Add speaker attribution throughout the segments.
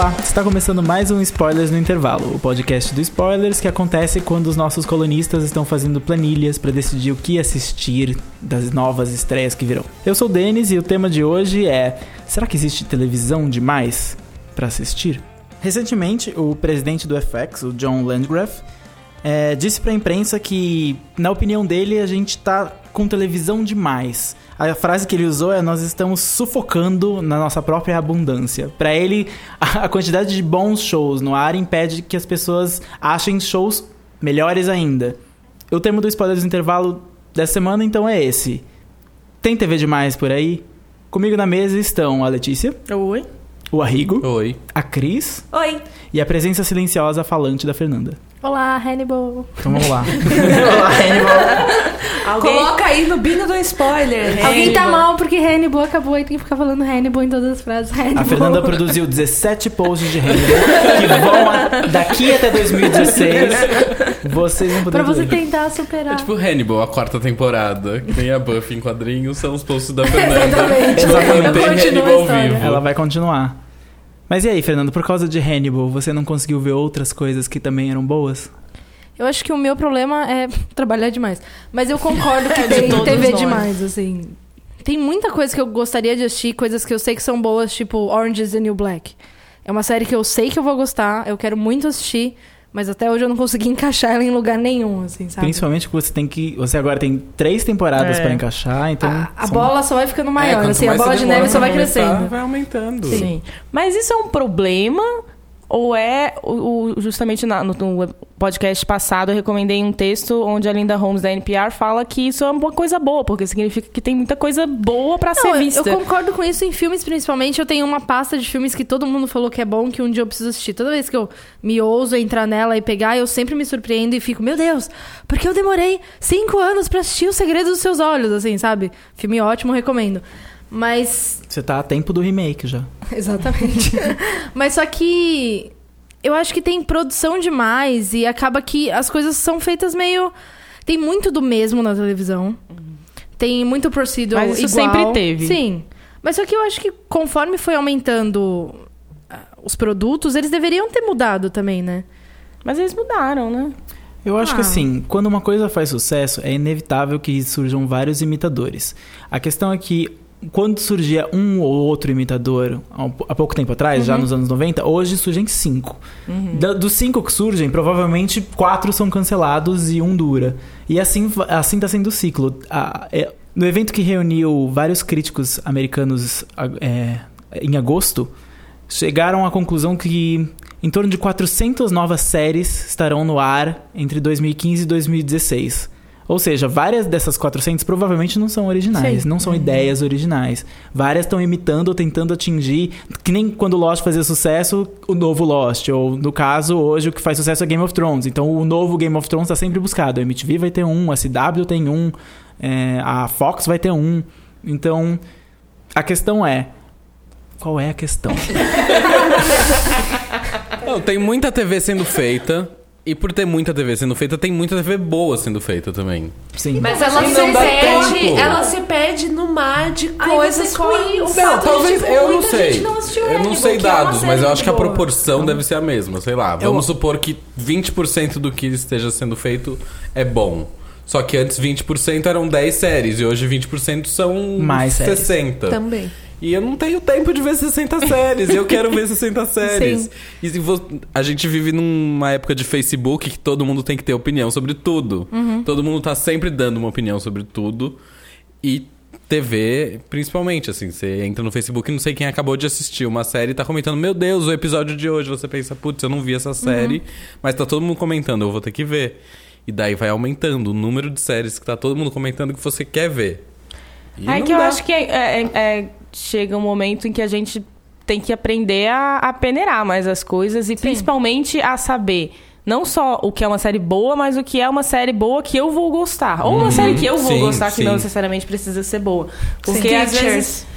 Speaker 1: Olá, está começando mais um Spoilers no Intervalo, o podcast do Spoilers que acontece quando os nossos colunistas estão fazendo planilhas para decidir o que assistir das novas estreias que virão. Eu sou o Denis e o tema de hoje é: será que existe televisão demais para assistir? Recentemente, o presidente do FX, o John Landgraf, é, disse para a imprensa que, na opinião dele, a gente tá com televisão demais. A frase que ele usou é: Nós estamos sufocando na nossa própria abundância. Para ele, a quantidade de bons shows no ar impede que as pessoas achem shows melhores ainda. O tema do spoiler do intervalo dessa semana, então, é esse: Tem TV demais por aí? Comigo na mesa estão a Letícia.
Speaker 2: Oi.
Speaker 1: O Arrigo.
Speaker 3: Oi.
Speaker 1: A Cris.
Speaker 2: Oi.
Speaker 1: E a presença silenciosa falante da Fernanda.
Speaker 4: Olá, Hannibal.
Speaker 1: Então vamos lá.
Speaker 2: Olá, Hannibal. Alguém... Coloca aí no bingo do spoiler.
Speaker 4: Alguém tá mal porque Hannibal acabou e tem que ficar falando Hannibal em todas as frases. Hannibal.
Speaker 1: A Fernanda produziu 17 posts de Hannibal que vão a, daqui até 2016. Vocês não
Speaker 4: Pra
Speaker 1: poderão
Speaker 4: você
Speaker 1: ver.
Speaker 4: tentar superar.
Speaker 3: É tipo Hannibal, a quarta temporada. que Tem a Buffy em quadrinhos, são os posts da Fernanda.
Speaker 4: Exatamente.
Speaker 1: Exatamente.
Speaker 3: Hannibal vivo.
Speaker 1: Ela vai continuar. Mas e aí, Fernando, por causa de Hannibal, você não conseguiu ver outras coisas que também eram boas?
Speaker 4: Eu acho que o meu problema é trabalhar demais. Mas eu concordo que
Speaker 2: De
Speaker 4: tem
Speaker 2: todos
Speaker 4: TV
Speaker 2: nós.
Speaker 4: demais, assim. Tem muita coisa que eu gostaria de assistir, coisas que eu sei que são boas, tipo Orange is the New Black. É uma série que eu sei que eu vou gostar, eu quero muito assistir, mas até hoje eu não consegui encaixar ela em lugar nenhum, assim, sabe?
Speaker 1: Principalmente que você tem que. Você agora tem três temporadas
Speaker 2: É.
Speaker 1: pra encaixar, então.
Speaker 4: A, a
Speaker 1: são-
Speaker 4: bola só vai ficando
Speaker 3: É,
Speaker 4: maior,
Speaker 3: quanto
Speaker 4: assim, a bola de neve só vai
Speaker 3: aumentar,
Speaker 4: crescendo.
Speaker 3: Vai aumentando.
Speaker 2: Sim. Mas isso é um problema? Ou é o, justamente na- no, no podcast passado eu recomendei um texto onde a Linda Holmes da NPR fala que isso é uma coisa boa, porque significa que tem muita coisa boa pra
Speaker 4: Não,
Speaker 2: ser
Speaker 4: eu-
Speaker 2: vista.
Speaker 4: Eu concordo com isso em filmes, principalmente. Eu tenho uma pasta de filmes que todo mundo falou que é bom, que um dia eu preciso assistir. Toda vez que eu me ouso entrar nela e pegar, eu sempre me surpreendo e fico, meu Deus, porque eu demorei cinco anos pra assistir O Segredo dos Seus Olhos, assim, sabe? Filme ótimo, recomendo. Mas.
Speaker 1: Você tá a tempo do remake já.
Speaker 4: Exatamente. Mas só que. Eu acho que tem produção demais e acaba que as coisas são feitas meio. Tem muito do mesmo na televisão. Tem muito procedural
Speaker 2: Mas isso
Speaker 4: igual.
Speaker 2: sempre teve.
Speaker 4: Sim. Mas só que eu acho que conforme foi aumentando ah, os produtos, eles deveriam ter mudado também, né?
Speaker 2: Mas eles mudaram, né?
Speaker 1: Eu acho que
Speaker 4: Ah.
Speaker 1: assim, quando uma coisa faz sucesso, é inevitável que surjam vários imitadores. A questão é que quando surgia um ou outro imitador há pouco tempo atrás, já nos anos 90, hoje surgem cinco. Da- dos cinco que surgem, provavelmente quatro são cancelados e um dura. E assim, assim tá sendo o ciclo. A- é- no evento que reuniu vários críticos americanos é, em agosto, chegaram à conclusão que em torno de 400 novas séries estarão no ar entre 2015 e 2016. Ou seja, várias dessas 400 provavelmente não são originais,
Speaker 4: Sim.
Speaker 1: não são ideias originais. Várias estão imitando ou tentando atingir, que nem quando Lost fazia sucesso, o novo Lost. Ou, no caso, hoje o que faz sucesso é Game of Thrones. Então, o novo Game of Thrones está sempre buscado. A MTV vai ter um, a CW tem um, é, a Fox vai ter um. Então, a questão é... Qual é a questão?
Speaker 3: Não, tem muita TV sendo feita. E por ter muita TV sendo feita, tem muita TV boa sendo feita também.
Speaker 1: Sim.
Speaker 5: Mas ela se perde,
Speaker 3: tempo.
Speaker 5: ela se perde no mar de coisas ruins.
Speaker 4: o
Speaker 3: Não, talvez
Speaker 4: tipo,
Speaker 3: eu não sei.
Speaker 4: não
Speaker 3: eu não sei
Speaker 4: é
Speaker 3: dados, mas eu acho que a
Speaker 4: boa.
Speaker 3: proporção deve ser a mesma, sei lá. Vamos supor que 20% do que esteja sendo feito é bom. Só que antes 20% eram 10 séries e hoje 20% são
Speaker 1: Mais séries.
Speaker 3: 60.
Speaker 5: Também.
Speaker 3: E eu não tenho tempo de ver 60 séries. eu quero ver 60 séries.
Speaker 4: Sim.
Speaker 3: E a gente vive numa época de Facebook que todo mundo tem que ter opinião sobre tudo. Todo mundo tá sempre dando uma opinião sobre tudo. E TV, principalmente, assim, você entra no Facebook e não sei quem acabou de assistir uma série e tá comentando, meu Deus, o episódio de hoje. Você pensa, putz, eu não vi essa série, mas tá todo mundo comentando, eu vou ter que ver. E daí vai aumentando o número de séries que tá todo mundo comentando que você quer ver. E
Speaker 2: É que eu
Speaker 3: dá.
Speaker 2: acho que é- é- é- chega um momento em que a gente tem que aprender a, a peneirar mais as coisas e principalmente a saber não só o que é uma série boa, mas o que é uma série boa que eu vou gostar. Ou uma série que eu vou
Speaker 3: Sim,
Speaker 2: gostar que não
Speaker 3: sim.
Speaker 2: necessariamente precisa ser boa. Porque
Speaker 4: Sim.
Speaker 2: às vezes.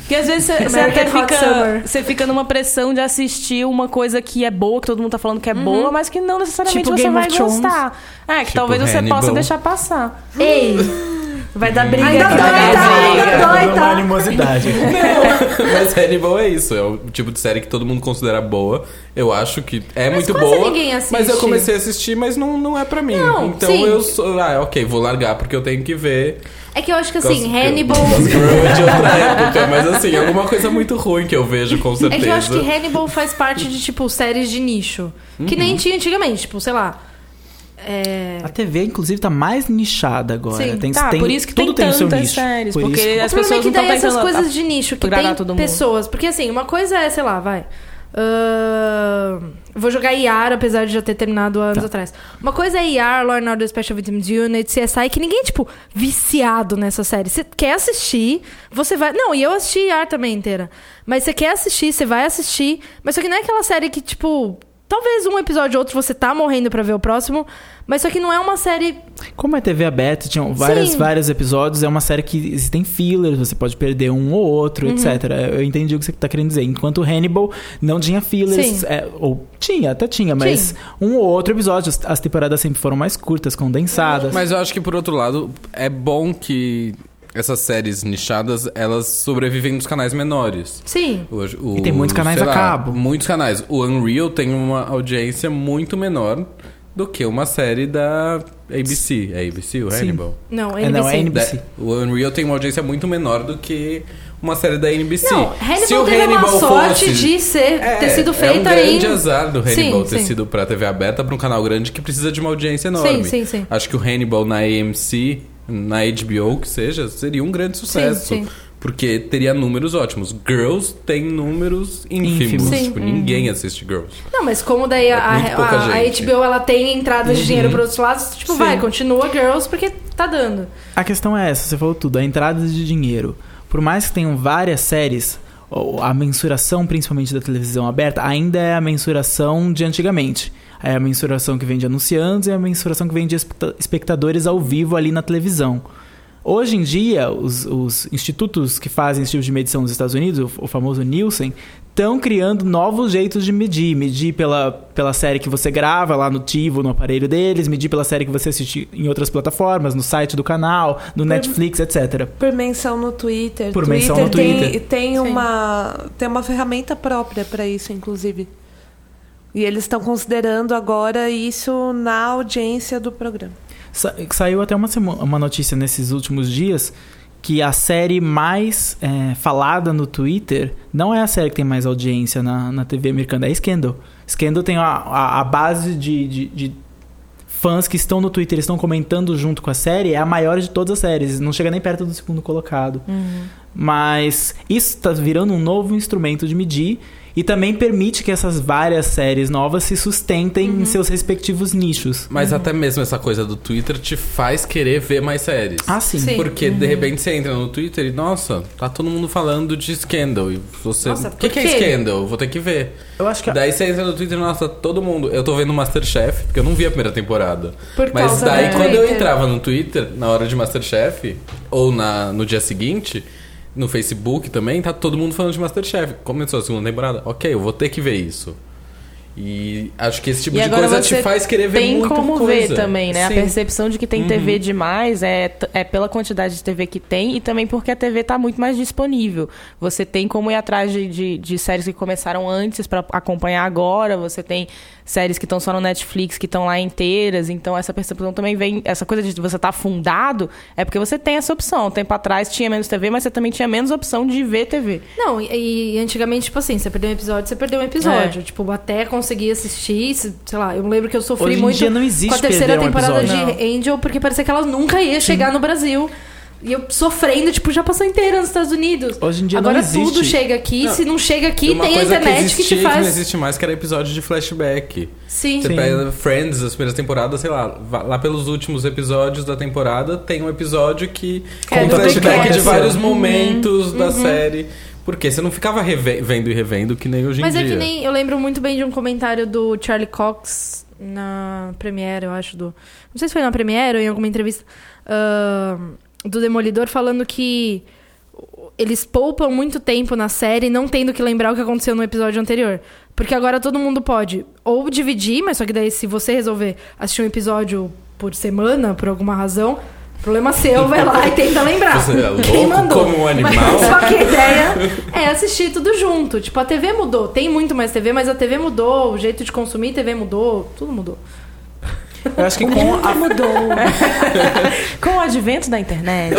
Speaker 2: Porque às vezes você- você até fica, você fica numa pressão de assistir uma coisa que é boa, que todo mundo tá falando que é boa, mas que não necessariamente
Speaker 4: Tipo
Speaker 2: você
Speaker 4: Game
Speaker 2: vai gostar. É, que
Speaker 3: Tipo
Speaker 2: talvez você
Speaker 3: Hannibal.
Speaker 2: possa deixar passar.
Speaker 4: Ei!
Speaker 5: Vai dar briga
Speaker 4: Ainda
Speaker 5: aqui
Speaker 4: dói,
Speaker 5: na
Speaker 4: tá? Ainda dói,
Speaker 1: Uma
Speaker 4: tá?
Speaker 1: animosidade.
Speaker 3: Mas Hannibal é isso, é o tipo de série que todo mundo considera boa. Eu acho que é
Speaker 4: Mas
Speaker 3: muito boa.
Speaker 4: ninguém assiste.
Speaker 3: Mas eu comecei a assistir, mas não, não é pra mim.
Speaker 4: Não,
Speaker 3: então
Speaker 4: sim.
Speaker 3: eu sou. Ah, ok, vou largar porque eu tenho que ver.
Speaker 4: É que eu acho que assim,
Speaker 3: Gossip.
Speaker 4: Hannibal.
Speaker 3: Gossip Girl é de outra época, mas assim, alguma coisa muito ruim que eu vejo, com
Speaker 4: É
Speaker 3: certeza.
Speaker 4: que eu acho que Hannibal faz parte de, tipo, séries de nicho. Que
Speaker 3: Uhum.
Speaker 4: nem tinha antigamente, tipo, sei lá. É...
Speaker 1: A TV, inclusive, tá mais nichada agora.
Speaker 2: Sim,
Speaker 1: tem,
Speaker 2: tá,
Speaker 1: tem,
Speaker 2: por isso que
Speaker 1: tudo
Speaker 2: tem
Speaker 1: tem o
Speaker 2: tantas séries,
Speaker 1: Por
Speaker 2: porque
Speaker 1: isso-
Speaker 4: O
Speaker 2: as
Speaker 4: problema é
Speaker 2: pessoas
Speaker 4: que
Speaker 2: não tão
Speaker 4: daí essas coisas de nicho que tem pessoas. Porque assim, uma coisa é, sei lá, vai. ahn, vou jogar IAR, apesar de já ter terminado anos
Speaker 1: Tá.
Speaker 4: atrás. Uma coisa é IAR, Law and Order Special Victims Unit, CSI, que ninguém é, tipo, viciado nessa série. Você quer assistir, você vai. Não, e eu assisti IAR também inteira. Mas você quer assistir, você vai assistir. Mas só que não é aquela série que, tipo. Talvez um episódio ou outro você tá morrendo pra ver o próximo, mas só que não é uma série
Speaker 1: Como é TV aberta, tinham várias,
Speaker 4: Sim.
Speaker 1: vários episódios, é uma série que existem fillers, você pode perder um ou outro,
Speaker 4: Uhum.
Speaker 1: etc. Eu entendi o que você tá querendo dizer. Enquanto Hannibal não tinha fillers,
Speaker 4: Sim.
Speaker 1: é, ou tinha, até tinha, mas um ou outro episódio. As, as temporadas sempre foram mais curtas, condensadas.
Speaker 3: Mas eu acho que, por outro lado, é bom que essas séries nichadas, elas sobrevivem nos canais menores.
Speaker 4: Sim.
Speaker 3: Hoje, o-
Speaker 1: E tem muitos canais a
Speaker 3: lá,
Speaker 1: cabo.
Speaker 3: Muitos canais. O Unreal tem uma audiência muito menor do que uma série da ABC. É ABC, o
Speaker 1: Sim.
Speaker 3: Hannibal?
Speaker 4: Não,
Speaker 1: É, não, é
Speaker 4: NBC.
Speaker 3: Da- o Unreal tem uma audiência muito menor do que uma série da NBC.
Speaker 4: Não, Hannibal
Speaker 3: Se o
Speaker 4: teve uma
Speaker 3: Hannibal
Speaker 4: sorte
Speaker 3: fosse-
Speaker 4: de ser,
Speaker 3: É,
Speaker 4: ter sido
Speaker 3: É um
Speaker 4: feita
Speaker 3: grande
Speaker 4: em...
Speaker 3: azar do Hannibal
Speaker 4: Sim,
Speaker 3: ter
Speaker 4: sim.
Speaker 3: sido pra TV aberta pra um canal grande que precisa de uma audiência enorme.
Speaker 4: Sim, sim, sim.
Speaker 3: Acho que o Hannibal na AMC, na HBO, que seja, seria um grande sucesso.
Speaker 4: sim.
Speaker 3: Porque teria números ótimos. Girls tem números ínfimos.
Speaker 1: Ínfimos.
Speaker 4: Sim.
Speaker 3: Tipo, ninguém assiste Girls.
Speaker 4: Não, mas como daí
Speaker 3: É
Speaker 4: a, a, a. HBO ela tem entradas de dinheiro para outros lados, tipo,
Speaker 1: Sim.
Speaker 4: vai, continua Girls porque tá dando.
Speaker 1: A questão é essa, você falou tudo, a entrada de dinheiro. Por mais que tenham várias séries, a mensuração, principalmente da televisão aberta, ainda é a mensuração de antigamente. É a mensuração que vem de anunciantes e a mensuração que vem de especta- espectadores ao vivo ali na televisão. Hoje em dia, os, os institutos que fazem esse tipo de medição nos Estados Unidos, o, o famoso Nielsen, estão criando novos jeitos de medir. Medir pela, pela série que você grava lá no Tivo, no aparelho deles, medir pela série que você assiste em outras plataformas, no site do canal, no Netflix, etc.
Speaker 5: Por menção no Twitter.
Speaker 1: Por
Speaker 5: Twitter
Speaker 1: menção no
Speaker 5: tem,
Speaker 1: Twitter.
Speaker 5: Tem
Speaker 4: Sim.
Speaker 5: uma, tem uma ferramenta própria para isso, inclusive. E eles estão considerando agora isso na audiência do programa.
Speaker 1: Sa- saiu até uma, uma notícia nesses últimos dias que a série mais é, falada no Twitter não é a série que tem mais audiência na, na TV americana, é Scandal. Scandal tem a, a, a base de, de, de fãs que estão no Twitter, estão comentando junto com a série, é a maior de todas as séries, não chega nem perto do segundo colocado. Mas isso está virando um novo instrumento de medir e também permite que essas várias séries novas se sustentem em seus respectivos nichos.
Speaker 3: Mas até mesmo essa coisa do Twitter te faz querer ver mais séries.
Speaker 1: Ah, sim.
Speaker 4: Sim.
Speaker 3: Porque de repente você entra no Twitter e, nossa, tá todo mundo falando de Scandal. E você.
Speaker 4: Nossa,
Speaker 3: o que, que é? Scandal? Vou ter que ver.
Speaker 1: Eu acho que
Speaker 3: Daí você entra no Twitter e, nossa, todo mundo. Eu tô vendo Masterchef, porque eu não vi a primeira temporada.
Speaker 5: Por
Speaker 3: Mas
Speaker 5: causa
Speaker 3: daí,
Speaker 5: do
Speaker 3: quando eu
Speaker 5: Twitter.
Speaker 3: entrava no Twitter, na hora de Masterchef, ou na, no dia seguinte, no Facebook também, tá todo mundo falando de Masterchef. Começou a segunda temporada? Ok, eu vou ter que ver isso. E acho que esse tipo
Speaker 2: E
Speaker 3: de coisa te faz querer ver
Speaker 2: tem
Speaker 3: muita
Speaker 2: como
Speaker 3: coisa.
Speaker 2: ver também, né?
Speaker 3: Sim.
Speaker 2: A percepção de que tem
Speaker 3: Uhum.
Speaker 2: TV demais é, é pela quantidade de TV que tem e também porque a TV tá muito mais disponível. Você tem como ir atrás de, de, de séries que começaram antes para acompanhar agora. Você tem séries que estão só no Netflix que estão lá inteiras. Então essa percepção também vem. Essa coisa de você estar tá afundado é porque você tem essa opção. Tempo atrás tinha menos TV, mas você também tinha menos opção de ver TV.
Speaker 4: Não, e, e antigamente, tipo assim, você perdeu um episódio, você perdeu um episódio.
Speaker 2: É.
Speaker 4: Tipo, até conseguir assistir, se- sei lá, eu lembro que eu sofri
Speaker 1: Hoje em
Speaker 4: muito
Speaker 1: dia não existe
Speaker 4: com a terceira
Speaker 1: um
Speaker 4: temporada
Speaker 1: episódio.
Speaker 4: de Angel, porque parecia que ela nunca ia chegar no Brasil. E eu sofrendo, tipo, já passou inteira nos Estados Unidos.
Speaker 1: Hoje em dia não
Speaker 4: Agora
Speaker 1: existe.
Speaker 4: tudo chega aqui,
Speaker 3: Não.
Speaker 4: se não chega aqui,
Speaker 3: Uma
Speaker 4: tem a internet
Speaker 3: que,
Speaker 4: que,
Speaker 3: existia
Speaker 4: te
Speaker 3: e que não
Speaker 4: faz.
Speaker 3: existe mais, que era episódio de flashback.
Speaker 4: Sim.
Speaker 3: Você
Speaker 1: Sim.
Speaker 3: pega Friends, as primeiras temporadas, sei lá, lá pelos últimos episódios da temporada, tem um episódio que
Speaker 4: É, que
Speaker 3: flashback de vários
Speaker 4: Uhum.
Speaker 3: momentos da série. Porque você não ficava reve- vendo e revendo que nem hoje em
Speaker 4: Mas
Speaker 3: dia.
Speaker 4: é que nem. Eu lembro muito bem de um comentário do Charlie Cox na Premiere, eu acho. Do, não sei se foi na Premiere ou em alguma entrevista. ah, do Demolidor falando que eles poupam muito tempo na série não tendo que lembrar o que aconteceu no episódio anterior. Porque agora todo mundo pode ou dividir, mas só que daí se você resolver assistir um episódio por semana, por alguma razão, Problema seu, vai lá e tenta lembrar.
Speaker 3: Você é louco
Speaker 4: Quem mandou?
Speaker 3: como um animal?
Speaker 4: Mas, só que a ideia é assistir tudo junto. Tipo, a TV mudou. Tem muito mais TV, mas a TV mudou. O jeito de consumir TV mudou. Tudo mudou.
Speaker 1: Eu acho que com a,
Speaker 5: Mudou.
Speaker 2: Com o advento da internet.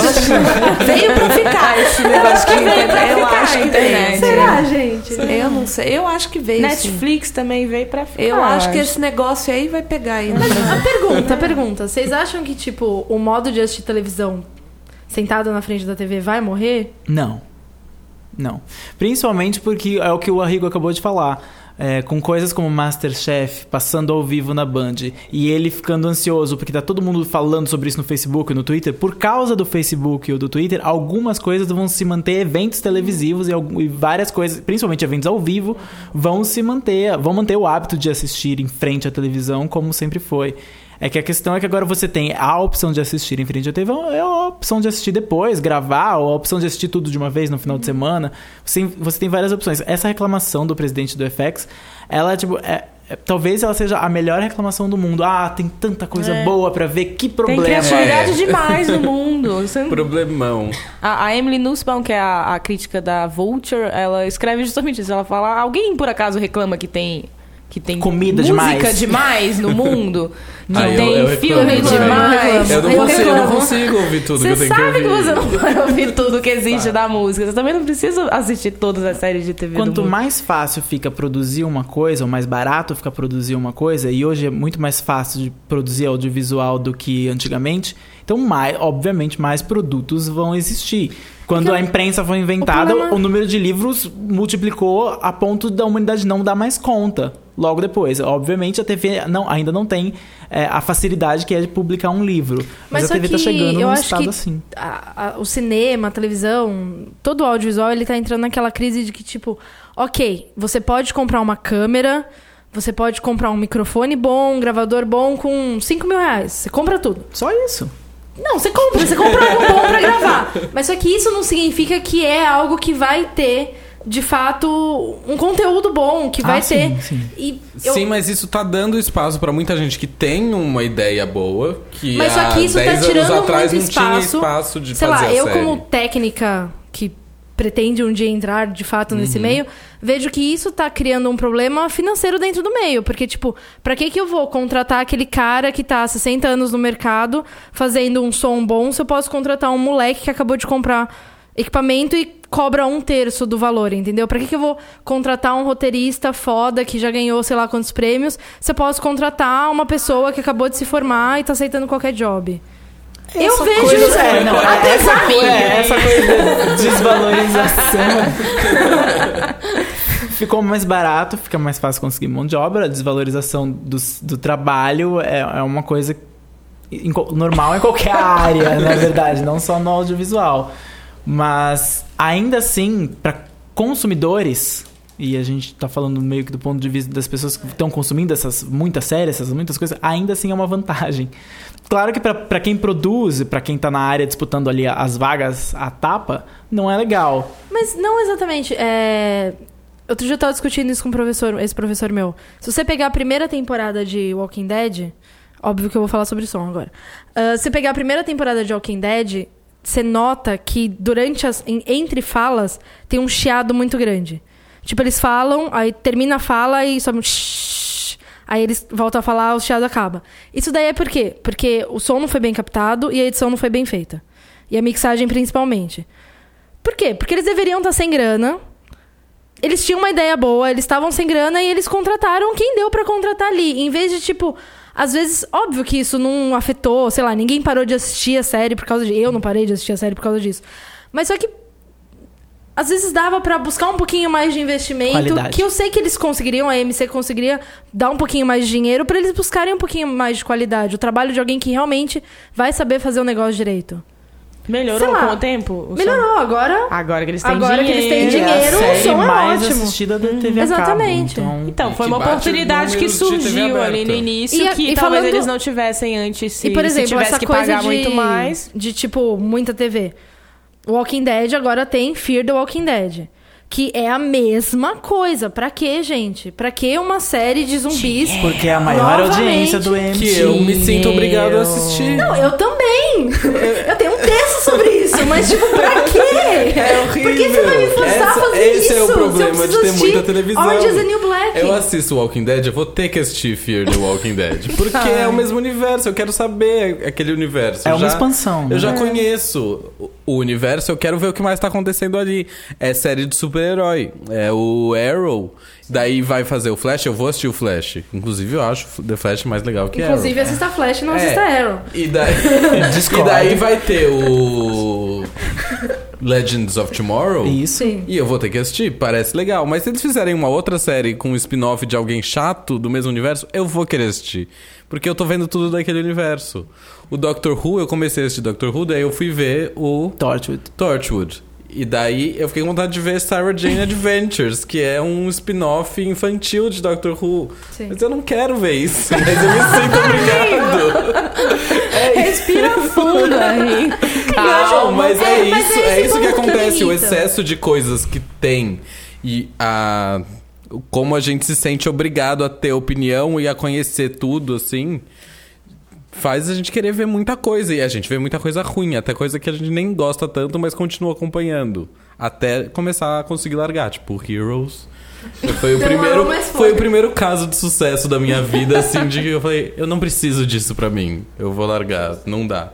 Speaker 5: Veio pra ficar esse negócio de internet. Eu acho que veio.
Speaker 4: Será, gente?
Speaker 5: Eu não sei. Eu acho que veio. sim.
Speaker 2: Netflix também veio pra ficar.
Speaker 5: Eu acho que esse negócio aí vai pegar ainda.
Speaker 4: Mas a pergunta, a pergunta. Vocês acham que, tipo, o modo de assistir televisão sentado na frente da TV vai morrer?
Speaker 1: Não. Não. Principalmente porque é o que o Arrigo acabou de falar. É, com coisas como Masterchef passando ao vivo na Band e ele ficando ansioso porque tá todo mundo falando sobre isso no Facebook e no Twitter, por causa do Facebook ou do Twitter, algumas coisas vão se manter, eventos televisivos e, e várias coisas, principalmente eventos ao vivo, vão se manter, vão manter o hábito de assistir em frente à televisão como sempre foi. É que a questão é que agora você tem a opção de assistir em frente à TV, é a opção de assistir depois, gravar, ou a opção de assistir tudo de uma vez no final de semana. Você, tem- você tem várias opções. Essa reclamação do presidente do FX, ela, tipo, é, é- talvez ela seja a melhor reclamação do mundo. Ah, tem tanta coisa
Speaker 2: É.
Speaker 1: boa pra ver, que
Speaker 2: Tem
Speaker 1: problema.
Speaker 2: criatividade
Speaker 3: É.
Speaker 2: demais no mundo. Você não-
Speaker 3: Problemão.
Speaker 2: A, a Emily Nussbaum, que é a, a crítica da Vulture, ela escreve justamente isso. Ela fala: alguém por acaso reclama que tem. Que tem
Speaker 1: Comida
Speaker 2: música
Speaker 1: demais."
Speaker 2: demais no mundo? Que
Speaker 3: Ah, eu-
Speaker 2: tem
Speaker 3: eu reclamo
Speaker 2: filme
Speaker 3: também.
Speaker 2: demais?
Speaker 3: Eu não
Speaker 4: Eu
Speaker 3: consigo, eu não
Speaker 4: reclamo.
Speaker 3: consigo ouvir tudo que
Speaker 2: Você
Speaker 3: eu tenho que
Speaker 2: sabe que,
Speaker 3: ouvir.
Speaker 2: você não vai ouvir tudo que existe da música. Você também não precisa assistir todas as séries de TV
Speaker 1: Quanto mais fácil fica produzir uma coisa, ou mais barato fica produzir uma coisa, e hoje é muito mais fácil de produzir audiovisual do que antigamente, então, mais, obviamente, mais produtos vão existir. Quando a imprensa foi inventada,
Speaker 4: o
Speaker 1: o,
Speaker 4: problema-
Speaker 1: número de livros multiplicou a ponto da humanidade não dar mais conta. Logo depois, obviamente a TV não, ainda não tem é, a facilidade que é de publicar um livro, mas,
Speaker 4: Mas
Speaker 1: a TV tá
Speaker 4: que
Speaker 1: chegando
Speaker 4: eu
Speaker 1: num estado assim.
Speaker 4: a- a- o cinema, a televisão, todo o audiovisual, ele tá entrando naquela crise de que, tipo, ok, você pode comprar uma câmera, você pode comprar um microfone bom, um gravador bom com 5 mil reais. Você compra tudo.
Speaker 1: Só isso.
Speaker 4: Não, você compra, você compra algo bom pra gravar. Mas só que isso não significa que é algo que vai ter, de fato, um conteúdo bom, que vai
Speaker 1: Ah, sim,
Speaker 4: ter.
Speaker 1: sim.
Speaker 4: E eu-
Speaker 3: Sim, mas isso tá dando espaço pra muita gente que tem uma ideia boa, que
Speaker 4: Mas
Speaker 3: há
Speaker 4: só que isso tá
Speaker 3: 10 anos
Speaker 4: tirando
Speaker 3: atrás
Speaker 4: muito
Speaker 3: não tinha
Speaker 4: espaço.
Speaker 3: espaço de
Speaker 4: Sei
Speaker 3: fazer
Speaker 4: lá,
Speaker 3: a
Speaker 4: eu
Speaker 3: série.
Speaker 4: como técnica que pretende um dia entrar de fato nesse
Speaker 3: Uhum.
Speaker 4: meio, vejo que isso tá criando um problema financeiro dentro do meio, porque tipo, pra que que eu vou contratar aquele cara que tá há 60 anos no mercado fazendo um som bom se eu posso contratar um moleque que acabou de comprar equipamento e cobra um terço do valor, entendeu? Pra que que eu vou contratar um roteirista foda que já ganhou sei lá quantos prêmios se eu posso contratar uma pessoa que acabou de se formar e tá aceitando qualquer job? eu
Speaker 1: Essa
Speaker 4: vejo isso.
Speaker 1: é, não,
Speaker 4: até
Speaker 1: essa,
Speaker 4: sabe.
Speaker 1: é, essa coisa de desvalorização. Ficou mais barato, fica mais fácil conseguir mão de obra. A desvalorização do, do trabalho é, é uma coisa normal em qualquer área, na verdade, não só no audiovisual. Mas ainda assim, para consumidores, e a gente tá falando meio que do ponto de vista das pessoas que estão consumindo essas muitas séries, essas muitas coisas, ainda assim é uma vantagem. Claro que para quem produz, para quem tá na área disputando ali as vagas, a tapa, não é legal.
Speaker 4: Mas não exatamente. É... Outro dia eu tava discutindo isso com um professor, esse professor meu. Se você pegar a primeira temporada de Walking Dead, óbvio que eu vou falar sobre som agora. Ah, se você pegar a primeira temporada de Walking Dead, você nota que durante as. entre falas tem um chiado muito grande. Tipo, eles falam, aí termina a fala e sobe um shhh, Aí eles voltam a falar, o chiado acaba. Isso daí é por quê? Porque o som não foi bem captado e a edição não foi bem feita. E a mixagem principalmente. Por quê? Porque eles deveriam estar sem grana. Eles tinham uma ideia boa, eles estavam sem grana e eles contrataram quem deu pra contratar ali. Em vez de, tipo, às vezes, óbvio que isso não afetou, sei lá, ninguém parou de assistir a série por causa de. Eu não parei de assistir a série por causa disso. Mas só que. Às vezes dava pra buscar um pouquinho mais de investimento,
Speaker 1: Qualidade.
Speaker 4: que eu sei que eles conseguiriam, a MC conseguiria dar um pouquinho mais de dinheiro pra eles buscarem um pouquinho mais de qualidade. O trabalho de alguém que realmente vai saber fazer o negócio direito.
Speaker 2: Melhorou
Speaker 4: lá.
Speaker 2: com o tempo? o som?
Speaker 4: Melhorou, agora.
Speaker 2: Agora que eles têm
Speaker 4: Agora que
Speaker 2: dinheiro.
Speaker 4: eles têm dinheiro.
Speaker 1: é a
Speaker 4: o som é
Speaker 1: mais
Speaker 4: ótimo.
Speaker 1: assistida da TV
Speaker 4: Exatamente.
Speaker 1: cabo. Então,
Speaker 2: Então, foi
Speaker 3: que
Speaker 2: uma oportunidade que surgiu ali no início
Speaker 4: E
Speaker 2: que
Speaker 4: e
Speaker 2: talvez
Speaker 4: falando-
Speaker 2: eles não tivessem antes se,
Speaker 4: e, por
Speaker 2: se
Speaker 4: exemplo,
Speaker 2: tivesse
Speaker 4: essa
Speaker 2: que
Speaker 4: coisa
Speaker 2: pagar
Speaker 4: de,
Speaker 2: muito mais.
Speaker 4: de, tipo, muita TV. Walking Dead agora tem Fear the Walking Dead. que é a mesma coisa. Pra quê, gente? Pra que uma série de zumbis?
Speaker 1: Porque é a maior
Speaker 4: Novamente.
Speaker 1: audiência do MTV.
Speaker 3: Que eu me sinto obrigado a assistir.
Speaker 4: Não, eu também. Eu tenho texto sobre isso, mas tipo, pra quê?
Speaker 3: É horrível.
Speaker 4: Por que você vai me forçar a
Speaker 3: Essa-
Speaker 4: fazer
Speaker 3: esse
Speaker 4: isso?
Speaker 3: é o problema de ter
Speaker 4: assistir
Speaker 3: muita televisão.
Speaker 4: Orange is the New Black.
Speaker 3: Eu assisto Walking Dead, eu vou ter que assistir Fear the Walking Dead. Porque é o mesmo universo, eu quero saber aquele universo.
Speaker 1: É uma
Speaker 3: já-
Speaker 1: expansão, né?
Speaker 3: Eu já conheço o- o universo, eu quero ver o que mais tá acontecendo ali. É série de super-herói. É o Arrow. Daí vai fazer o Flash, eu vou assistir o Flash. Inclusive, eu acho The Flash mais legal que Arrow.
Speaker 4: Inclusive, assista Flash e não
Speaker 3: É.
Speaker 4: assista Arrow.
Speaker 3: E daí, e daí vai ter o Legends of Tomorrow.
Speaker 1: Isso.
Speaker 4: Sim.
Speaker 3: E eu vou ter que assistir, parece legal. Mas se eles fizerem uma outra série com um spin-off de alguém chato do mesmo universo, eu vou querer assistir. Porque eu tô vendo tudo daquele universo. O Doctor Who, eu comecei a assistir Doctor Who, daí eu fui ver o
Speaker 1: Torchwood.
Speaker 3: Torchwood. E daí eu fiquei com vontade de ver Sarah Jane Adventures, que é um spin-off infantil de Doctor Who.
Speaker 4: Sim.
Speaker 3: Mas eu não quero ver isso, mas eu me sinto obrigado.
Speaker 2: Respira fundo aí.
Speaker 3: Não, mas é,
Speaker 4: É, mas
Speaker 3: isso,
Speaker 4: é
Speaker 3: é
Speaker 4: esse
Speaker 3: isso que acontece, o excesso de coisas que tem e a como a gente se sente obrigado a ter opinião e a conhecer tudo assim, faz a gente querer ver muita coisa e a gente vê muita coisa ruim, até coisa que a gente nem gosta tanto, mas continua acompanhando, até começar a conseguir largar, tipo Heroes. Foi o
Speaker 4: Demorou,
Speaker 3: primeiro,
Speaker 4: foi.
Speaker 3: foi o primeiro caso de sucesso da minha vida, assim, de que eu falei, eu não preciso disso pra mim, eu vou largar, não dá.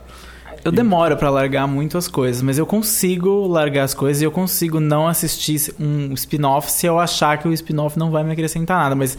Speaker 1: Eu demoro pra largar muito as coisas, mas eu consigo largar as coisas e eu consigo não assistir um spin-off se eu achar que o spin-off não vai me acrescentar nada. Mas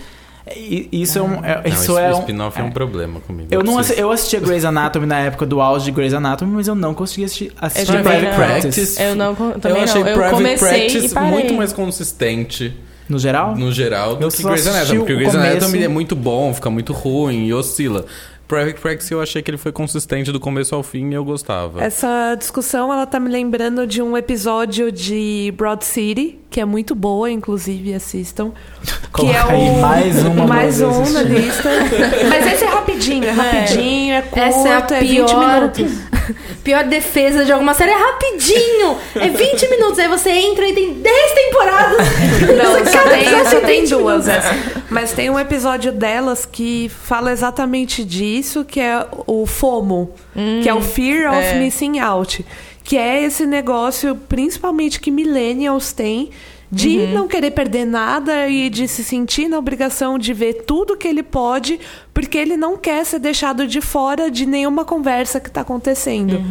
Speaker 1: isso é um. é-
Speaker 3: Não,
Speaker 1: isso é um,
Speaker 3: spin-off é. um problema comigo.
Speaker 1: Eu, não eu assistia Grey's Anatomy na época do auge de Grey's Anatomy, mas eu não conseguia assistir, assistir
Speaker 2: também
Speaker 1: Private
Speaker 2: não.
Speaker 1: Practice.
Speaker 2: Eu não,
Speaker 3: Eu
Speaker 2: também
Speaker 3: achei
Speaker 2: não. Eu
Speaker 3: Private
Speaker 2: comecei
Speaker 3: Practice
Speaker 2: e parei.
Speaker 3: muito mais consistente
Speaker 1: No geral?
Speaker 3: no geral do
Speaker 1: Eu
Speaker 3: que Grey's Anatomy. Porque
Speaker 1: o
Speaker 3: o Grey's
Speaker 1: começo.
Speaker 3: Anatomy é muito bom, fica muito ruim e oscila. Private Practice eu achei que ele foi consistente do começo ao fim e eu gostava.
Speaker 5: Essa discussão, ela tá me lembrando de um episódio de Broad City, que é muito boa, inclusive, assistam. que é o...
Speaker 1: mais uma
Speaker 5: Mais um na lista. Mas esse é rapidinho, é rapidinho, é curto,
Speaker 4: Essa é a
Speaker 5: é 20
Speaker 4: pior,
Speaker 5: minutos.
Speaker 4: pior defesa de alguma série. É rapidinho. É 20 minutos. Aí você entra e tem 10 temporadas.
Speaker 5: Não, só tem, só tem
Speaker 4: 20
Speaker 5: duas. essa. Mas tem um episódio delas que fala exatamente disso, que é o FOMO, que é o Fear of
Speaker 2: é.
Speaker 5: Missing Out. Que é esse negócio, principalmente que millennials têm, de não querer perder nada e de se sentir na obrigação de ver tudo que ele pode, porque ele não quer ser deixado de fora de nenhuma conversa que está acontecendo.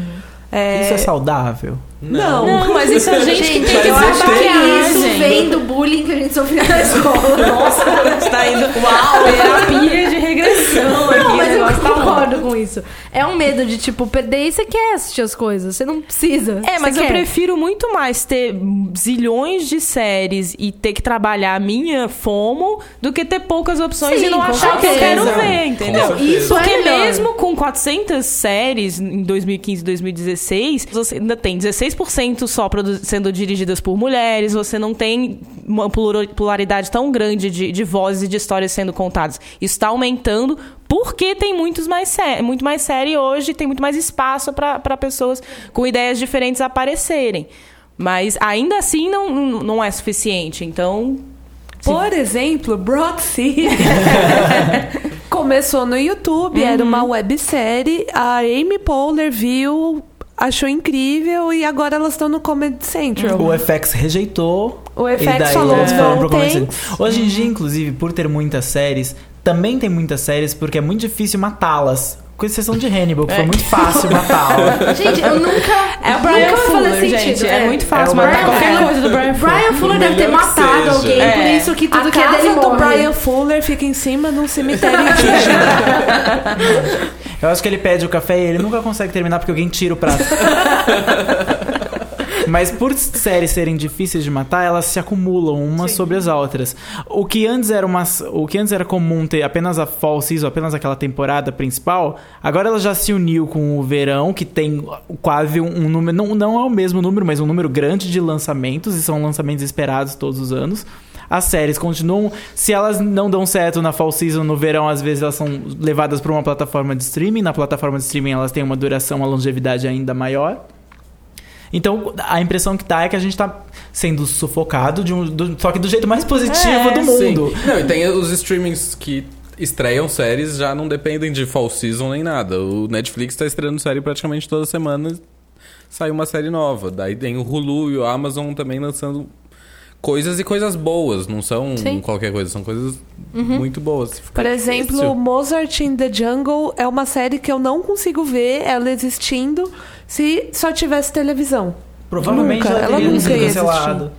Speaker 5: É,
Speaker 1: Isso é saudável?
Speaker 5: Não.
Speaker 2: Não, mas isso a gente,
Speaker 4: Gente,
Speaker 2: que tem que
Speaker 4: eu acho que
Speaker 2: trabalhar,
Speaker 4: isso
Speaker 2: gente.
Speaker 4: vem do bullying que a gente sofreu na escola. Nossa.
Speaker 2: Está indo. Uau, terapia de regressão aqui.
Speaker 4: Não, mas
Speaker 2: o
Speaker 4: eu
Speaker 2: tá
Speaker 4: concordo com isso. É um medo de, tipo, perder e você quer assistir as coisas. Você não precisa.
Speaker 2: É, mas eu
Speaker 4: quer.
Speaker 2: prefiro muito mais ter zilhões de séries e ter que trabalhar a minha FOMO do que ter poucas opções
Speaker 4: Sim,
Speaker 2: e não achar o que eu quero ver, entendeu?
Speaker 4: Isso
Speaker 2: Porque
Speaker 4: é
Speaker 2: mesmo com 400 séries em 2015 e 2016, você ainda tem 16% só produ- sendo dirigidas por mulheres, você não tem uma plura- pluralidade tão grande de, de vozes e de histórias sendo contadas. Isso está aumentando porque tem muitos mais muito mais série hoje, tem muito mais espaço para pessoas com ideias diferentes aparecerem. Mas ainda assim não, não é suficiente. Então,
Speaker 5: Por exemplo, Broad City começou no YouTube, era uma websérie. A Amy Poehler viu, achou incrível e agora elas estão no Comedy Central.
Speaker 1: O FX rejeitou.
Speaker 5: O
Speaker 1: e
Speaker 5: FX
Speaker 1: daí
Speaker 5: falou,
Speaker 1: eles foram
Speaker 5: "Não
Speaker 1: pro Comedy
Speaker 5: tem".
Speaker 1: Central. Hoje em dia, inclusive, por ter muitas séries, também tem muitas séries porque é muito difícil matá-las. Com exceção de Hannibal, que foi muito fácil matá-la.
Speaker 4: Gente, eu nunca.
Speaker 2: É o Brian Fuller,
Speaker 4: fazer
Speaker 2: gente.
Speaker 4: sentido.
Speaker 2: É, muito fácil
Speaker 1: É
Speaker 2: matar
Speaker 1: Brian
Speaker 2: qualquer coisa do Brian Fuller.
Speaker 4: Brian Fuller deve ter matado
Speaker 3: seja.
Speaker 4: alguém,
Speaker 2: É.
Speaker 4: por isso que tudo
Speaker 5: a
Speaker 4: que é
Speaker 5: casa
Speaker 4: dele
Speaker 5: do
Speaker 4: morre.
Speaker 5: Brian Fuller fica em cima de um cemitério indígena.
Speaker 1: Eu acho que ele pede o café e ele nunca consegue terminar porque alguém tira o prato. Mas por séries serem difíceis de matar, elas se acumulam umas sobre as outras. O que antes era uma, o que antes era comum ter apenas a fall season, apenas aquela temporada principal, agora ela já se uniu com o verão, que tem quase um, um número, não, não é o mesmo número, mas um número grande de lançamentos e são lançamentos esperados todos os anos. As séries continuam, se elas não dão certo na fall season, no verão, às vezes elas são levadas para uma plataforma de streaming. Na plataforma de streaming elas têm uma duração, uma longevidade ainda maior. Então, a impressão que dá é que a gente tá sendo sufocado, de um, do- só que do jeito mais positivo
Speaker 2: É,
Speaker 1: do mundo.
Speaker 3: Sim. Não, e tem os streamings que estreiam séries já não dependem de fall season nem nada. O Netflix tá estreando série praticamente toda semana. Sai uma série nova. Daí tem o Hulu e o Amazon também lançando coisas e coisas boas. Não são
Speaker 4: Sim.
Speaker 3: qualquer coisa, são coisas muito boas. Fica
Speaker 5: Por exemplo,
Speaker 3: difícil.
Speaker 5: Mozart in the Jungle é uma série que eu não consigo ver ela existindo se só tivesse televisão.
Speaker 1: Provavelmente
Speaker 5: Nunca,
Speaker 1: ela,
Speaker 5: ela
Speaker 1: teria
Speaker 5: nunca
Speaker 1: sido
Speaker 5: ia
Speaker 1: cancelada.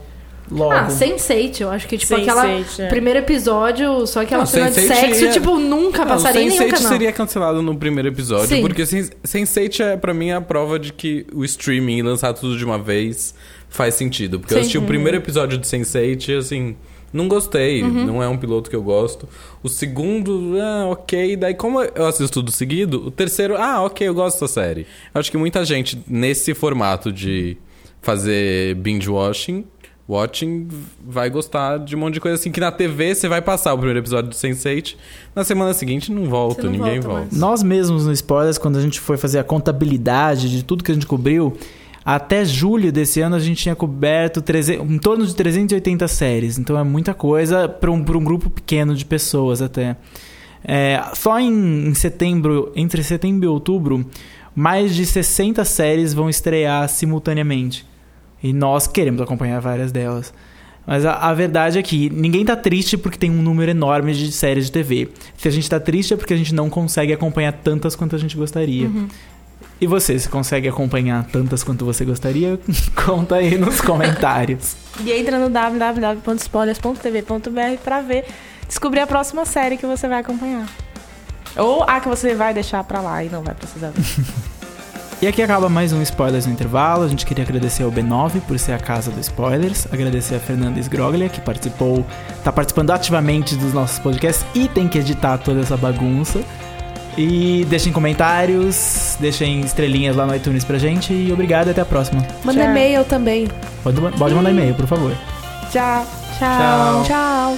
Speaker 1: Logo.
Speaker 4: Ah, Sense8, eu acho que, tipo,
Speaker 2: Sense8,
Speaker 4: aquela.
Speaker 2: é.
Speaker 4: Primeiro episódio, só aquela
Speaker 3: Não,
Speaker 4: cena de
Speaker 3: Sense8
Speaker 4: sexo,
Speaker 3: ia-
Speaker 4: tipo, nunca
Speaker 3: Não,
Speaker 4: passaria em nenhum
Speaker 3: Sense8
Speaker 4: canal.
Speaker 3: seria cancelado no primeiro episódio,
Speaker 4: Sim.
Speaker 3: porque Sen- Sense8 é pra mim a prova de que o streaming lançar tudo de uma vez faz sentido. Porque eu
Speaker 4: Sim.
Speaker 3: assisti o primeiro episódio de Sense8 e assim, não gostei,
Speaker 4: Uhum.
Speaker 3: não é um piloto que eu gosto. O segundo, ah, ok, daí como eu assisto tudo seguido, o terceiro, ah, ok, eu gosto da série. Eu acho que muita gente nesse formato de fazer binge watching Watching vai gostar de um monte de coisa assim que na TV você vai passar o primeiro episódio do Sense8, na semana seguinte não volta,
Speaker 4: não
Speaker 3: ninguém
Speaker 4: volta
Speaker 3: volta.
Speaker 1: Nós mesmos no Spoilers, quando a gente foi fazer a contabilidade de tudo que a gente cobriu, até julho desse ano a gente tinha coberto 300 em torno de 380 séries. Então é muita coisa para um, um grupo pequeno de pessoas até. É, só em, em setembro, entre setembro e outubro, mais de 60 séries vão estrear simultaneamente. E nós queremos acompanhar várias delas. Mas a, a verdade é que ninguém tá triste porque tem um número enorme de séries de TV. Se a gente tá triste é porque a gente não consegue acompanhar tantas quanto a gente gostaria. E você, se consegue acompanhar tantas quanto você gostaria? Conta aí nos comentários.
Speaker 2: E entra no www.spoilers.tv.br pra ver, descobrir a próxima série que você vai acompanhar. Ou a que você vai deixar pra lá e não vai precisar ver.
Speaker 1: E aqui acaba mais um Spoilers no Intervalo. A gente queria agradecer ao B9 por ser a casa do Spoilers. Agradecer a Fernanda Sgroglia, que participou, tá participando ativamente dos nossos podcasts e tem que editar toda essa bagunça. E deixem comentários, deixem estrelinhas lá no iTunes pra gente. E obrigado e até a próxima.
Speaker 5: Manda
Speaker 2: Tchau.
Speaker 5: e-mail também.
Speaker 1: Pode, pode mandar e-mail, por favor.
Speaker 2: Tchau.
Speaker 1: Tchau.
Speaker 5: Tchau.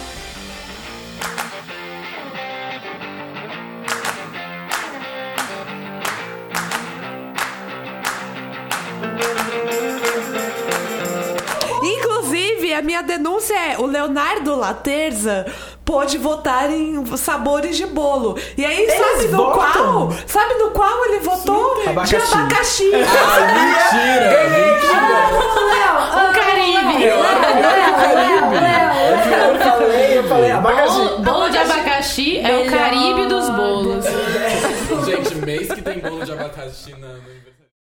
Speaker 5: Inclusive, a minha denúncia é: o Leonardo Laterza pôde votar em sabores de bolo. E aí, sabe no
Speaker 1: votam?
Speaker 5: qual? Sabe no qual ele votou? De
Speaker 1: Abacaxi.
Speaker 5: abacaxi.
Speaker 3: Mentira!
Speaker 4: O Caribe!
Speaker 1: Eu falei, eu falei,
Speaker 2: Bolo, bolo de abacaxi é o Caribe dos bolos.
Speaker 3: Gente, mês que tem bolo de abacaxi na.